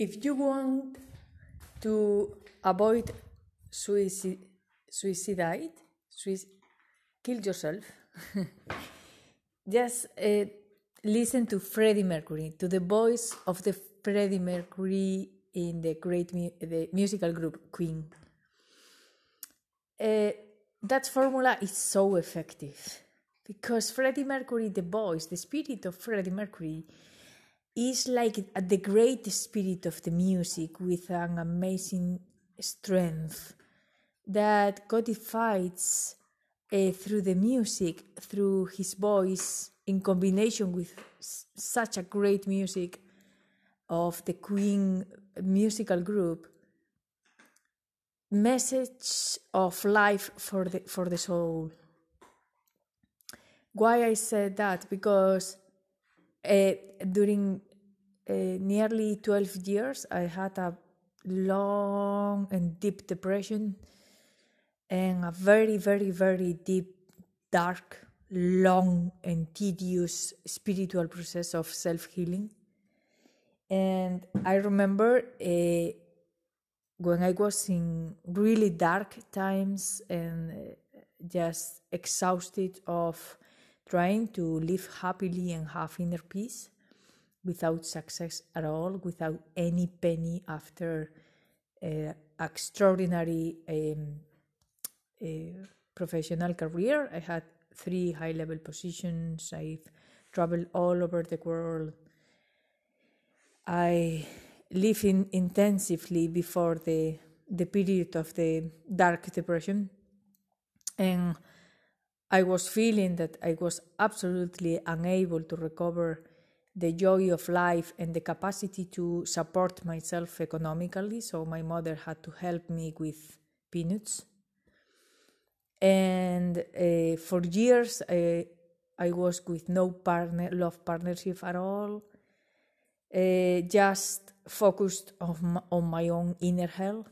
if you want to avoid suicide, suicide, kill yourself, just uh, listen to Freddie Mercury, to the voice of the Freddie Mercury in the great mu- the musical group Queen. Uh, that formula is so effective because Freddie Mercury, the voice, the spirit of Freddie Mercury, is like the great spirit of the music with an amazing strength that codifies uh, through the music, through his voice, in combination with s- such a great music of the Queen musical group, message of life for the for the soul. Why I said that? Because uh, during uh, nearly 12 years, I had a long and deep depression and a very, very, very deep, dark, long, and tedious spiritual process of self healing. And I remember uh, when I was in really dark times and uh, just exhausted of trying to live happily and have inner peace without success at all, without any penny after uh, extraordinary um, uh, professional career. I had three high level positions. I've traveled all over the world. I lived in intensively before the the period of the dark depression, and I was feeling that I was absolutely unable to recover the joy of life and the capacity to support myself economically. So my mother had to help me with peanuts. And uh, for years, I, I was with no partner, love partnership at all. Uh, just focused on my, on my own inner health.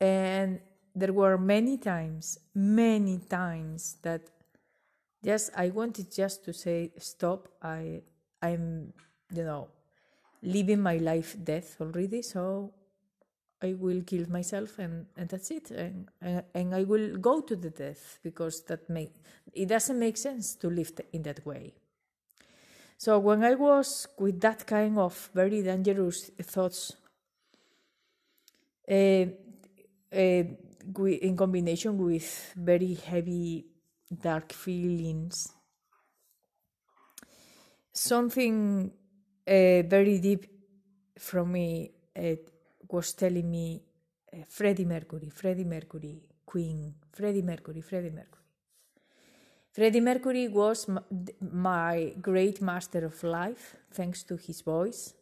And there were many times, many times that just I wanted just to say stop. I I'm you know living my life death already, so I will kill myself and, and that's it. And, and and I will go to the death because that make it doesn't make sense to live in that way. So when I was with that kind of very dangerous thoughts, uh, uh, in combination with very heavy dark feelings, something uh, very deep from me uh, was telling me uh, Freddie Mercury, Freddie Mercury, Queen, Freddie Mercury, Freddie Mercury. Freddie Mercury was my great master of life, thanks to his voice.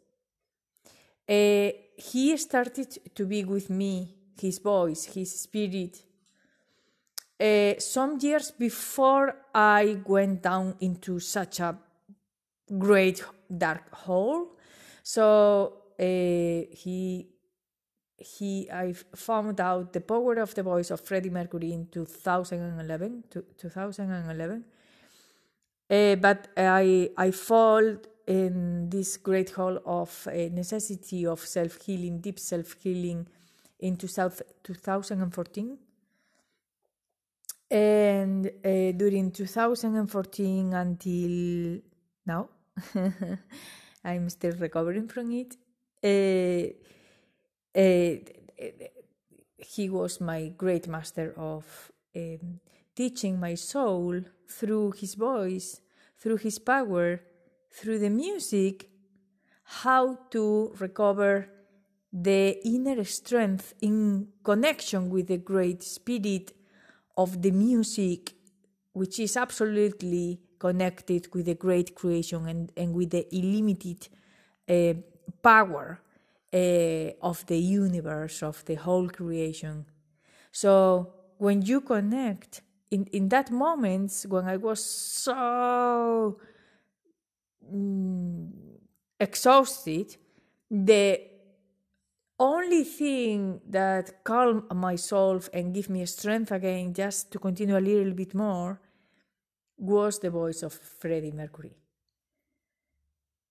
Uh, he started to be with me, his voice, his spirit, uh, some years before I went down into such a great dark hole. So uh, he he I found out the power of the voice of Freddie Mercury in 2011 2011 uh, but I I fall in this great hole of uh, necessity of self healing deep self healing in 2014 and uh, during 2014 until now I'm still recovering from it uh, uh, he was my great master of um, teaching my soul through his voice, through his power, through the music, how to recover the inner strength in connection with the great spirit of the music, which is absolutely connected with the great creation and, and with the illimited uh, power uh, of the universe, of the whole creation. So when you connect, in, in that moment, when I was so mm, exhausted, the only thing that calm my soul and give me strength again just to continue a little bit more was the voice of Freddie Mercury.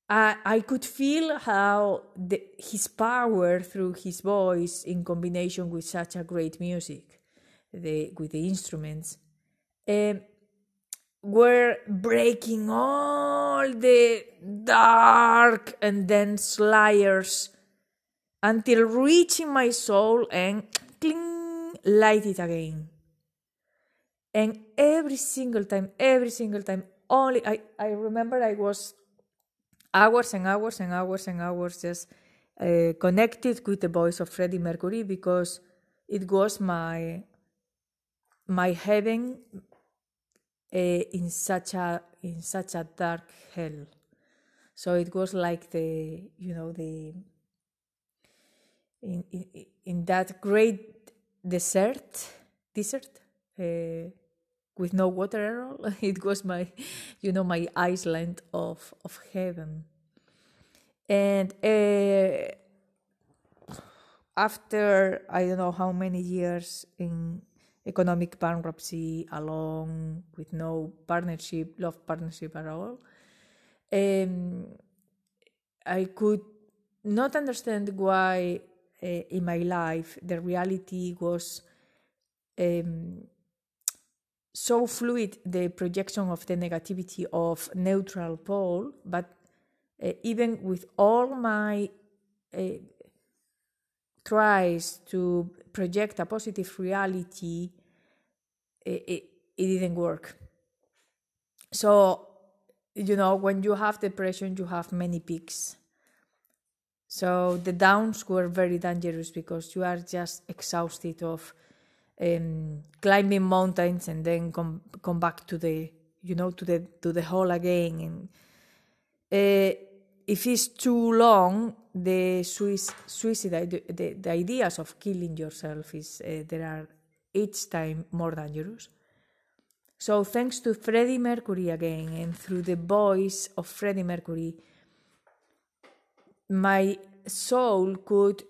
I, I could feel how the, his power through his voice in combination with such a great music, the, with the instruments, um, were breaking all the dark and dense layers until reaching my soul and cling, light it again. And every single time, every single time, only I, I remember I was hours and hours and hours and hours just uh, connected with the voice of Freddie Mercury because it was my my heaven uh, in such a in such a dark hell. So it was like the you know the in in, in that great desert desert uh, with no water at all. It was my, you know, my island of of heaven. And uh, after I don't know how many years in economic bankruptcy, along with no partnership, love partnership at all, um, I could not understand why uh, in my life the reality was um, so fluid the projection of the negativity of neutral pole, but uh, even with all my uh, tries to project a positive reality, it, it, it didn't work. So, you know, when you have depression, you have many peaks. So the downs were very dangerous because you are just exhausted of um, climbing mountains and then come come back to the you know to the to the hole again. And uh, if it's too long the suicide the, the, the, ideas of killing yourself is uh, there are each time more dangerous. So thanks to freddie mercury again and through the voice of freddie mercury my soul could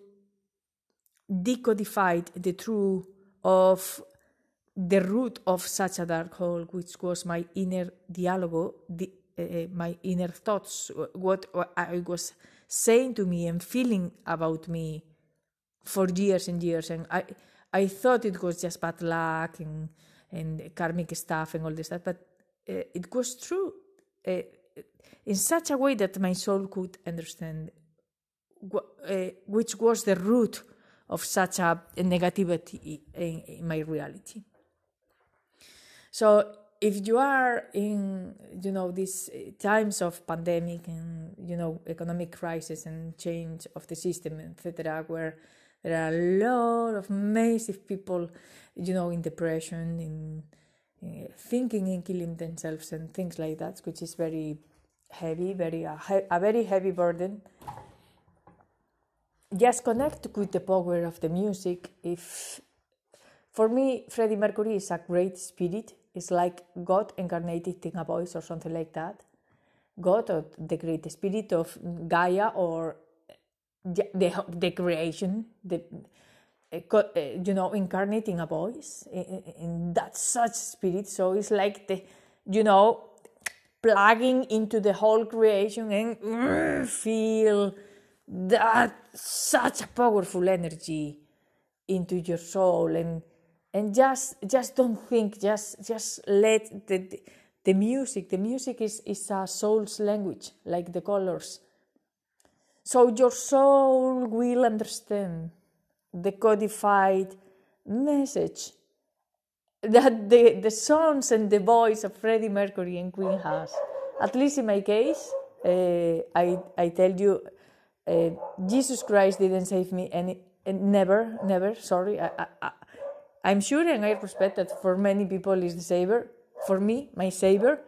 decodify the true of the root of such a dark hole, which was my inner dialogue, the, uh, my inner thoughts, what, what I was saying to me and feeling about me for years and years. And I, I thought it was just bad luck and, and karmic stuff and all this stuff, but uh, it was true uh, in such a way that my soul could understand which was the root of such a negativity in, in my reality. So if you are in you know these times of pandemic and you know economic crisis and change of the system etc where there are a lot of massive people you know in depression in uh, thinking in killing themselves and things like that which is very heavy very uh, a very heavy burden just connect with the power of the music. If for me, Freddie Mercury is a great spirit. It's like God incarnated in a voice or something like that. God or the great spirit of Gaia or the, the creation, the eh, eh, you know, incarnating a voice in, that such spirit. So it's like the, you know, plugging into the whole creation and feel that such a powerful energy into your soul and and just just don't think just just let the the music the music is is a soul's language like the colors so your soul will understand the codified message that the, the songs and the voice of Freddie Mercury and Queen has. At least in my case, uh, I, I tell you, uh, Jesus Christ didn't save me any, never, never. Sorry, I, I, I'm sure and I respect that for many people is the savior. For me, my savior,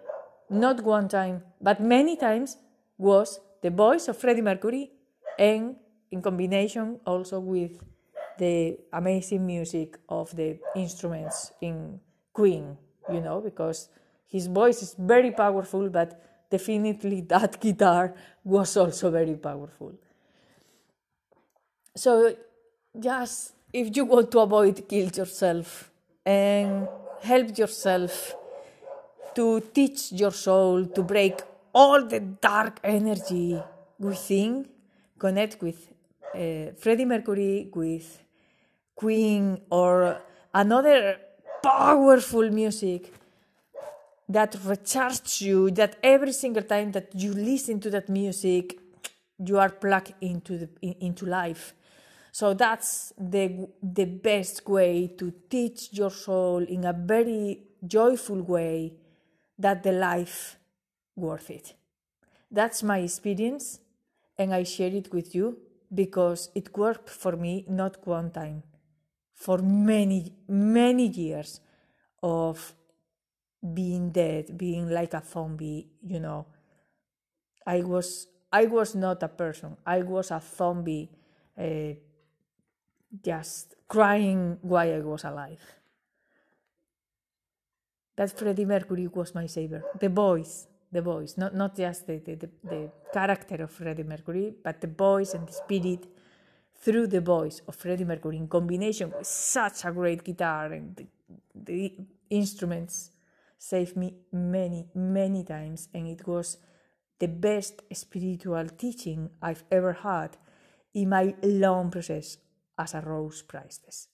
not one time, but many times was the voice of Freddie Mercury, and in combination also with the amazing music of the instruments in Queen. You know, because his voice is very powerful, but definitely that guitar was also very powerful. So just if you want to avoid kill yourself and help yourself to teach your soul to break all the dark energy within, connect with uh, Freddie Mercury, with Queen, or another powerful music that recharges you, that every single time that you listen to that music, you are plugged into the in, into life. So that's the the best way to teach your soul in a very joyful way that the life worth it. That's my experience and I share it with you because it worked for me not one time for many many years of being dead, being like a zombie, you know. I was I was not a person. I was a zombie, uh, just crying while I was alive. That Freddie Mercury was my savior. The voice, the voice, not not just the, the, the, the character of Freddie Mercury, but the voice and the spirit through the voice of Freddie Mercury in combination with such a great guitar and the, the instruments saved me many, many times, and it was the best spiritual teaching I've ever had in my long process as a Rose Priestess.